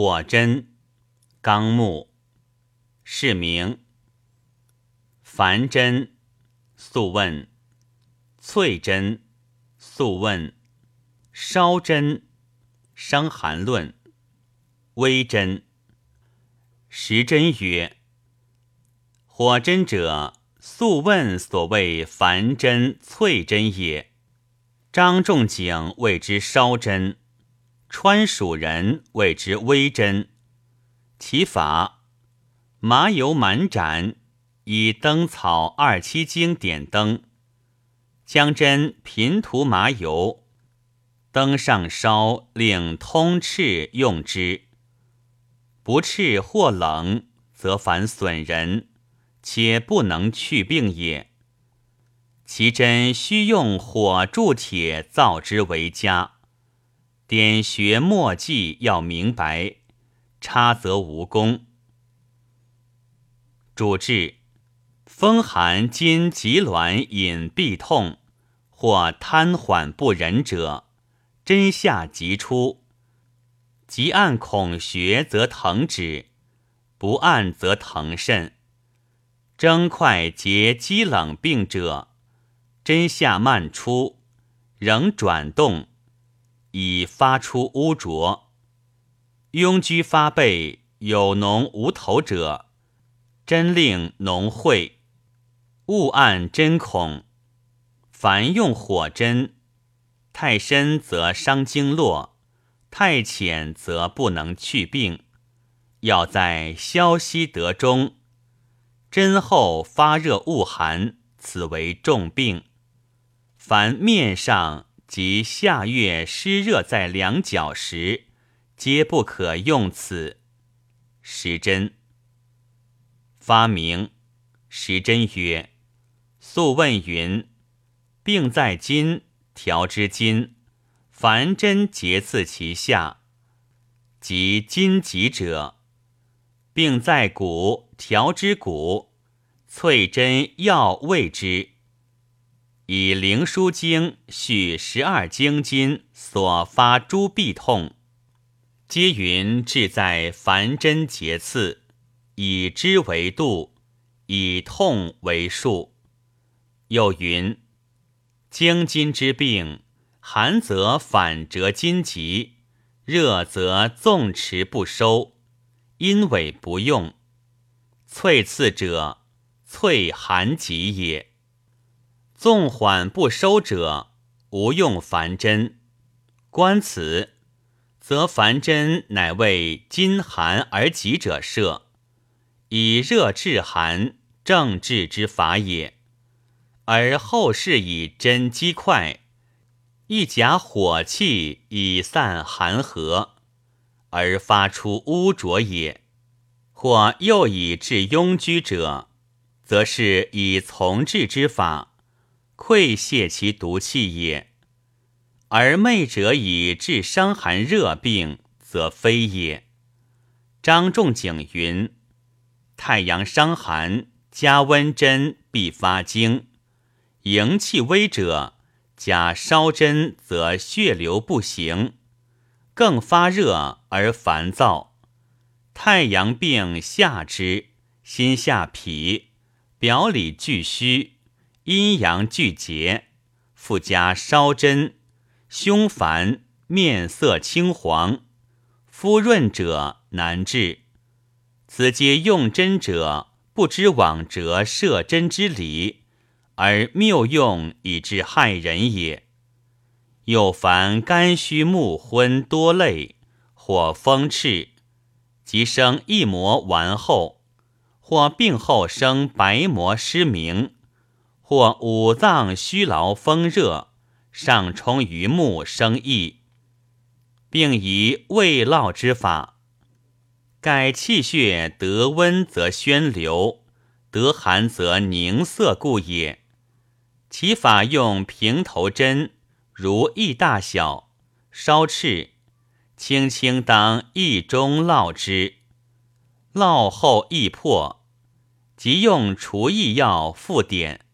火针，纲目，是名。凡针，素问。淬针，素问。烧针，伤寒论。微针，时针曰：火针者，素问所谓凡针、淬针也。张仲景谓之烧针。川蜀人谓之微针，其法麻油满盏，以灯草二七经点灯，将针平涂麻油，灯上烧，令通赤用之。不赤或冷，则反损人，且不能去病也。其针须用火铸铁造之为佳。点穴墨迹要明白，差则无功。主治：风寒兼急挛引痹痛，或瘫缓不仁者，针下即出；急按孔穴则疼止，不按则疼甚。征快结肌冷病者，针下慢出，仍转动。已发出污浊，痈疽发背，有脓无头者，针令脓秽，勿按针孔。凡用火针，太深则伤经络，太浅则不能去病。要在消息得中，针后发热恶寒，此为重病。凡面上。及夏月湿热在两脚时，皆不可用此。时针。发明。时针曰：素问云，病在筋，调之筋，凡针节刺其下，即筋急者；病在骨，调之骨，淬针药谓之。以灵枢经续十二经筋所发诸痹痛，皆云志在凡针节刺，以知为度，以痛为数。又云经筋之病，寒则反折筋急，热则纵持不收，阴痿不用。淬刺者，淬寒疾也。纵缓不收者，无用凡针。观此，则凡针乃为金寒而急者设，以热治寒，正治之法也。而后世以针击快，一夹火气以散寒和，而发出污浊也。或又以治庸居者，则是以从治之法。溃泄其毒气也，而昧者以治伤寒热病，则非也。张仲景云：“太阳伤寒，加温针必发经；营气微者，加烧针则血流不行，更发热而烦躁。太阳病下肢，心下脾，表里俱虚。”阴阳俱结，附加烧针，胸烦，面色青黄，肤润者难治。此皆用针者不知往折射针之理，而谬用以致害人也。又凡肝虚目昏多泪，或风赤，即生一膜顽后，或病后生白膜失明。或五脏虚劳风热，上冲于目生翳，并以胃痨之法，盖气血得温则宣流，得寒则凝涩故也。其法用平头针，如意大小，稍赤，轻轻当意中烙之，烙后易破，即用除疫药复点。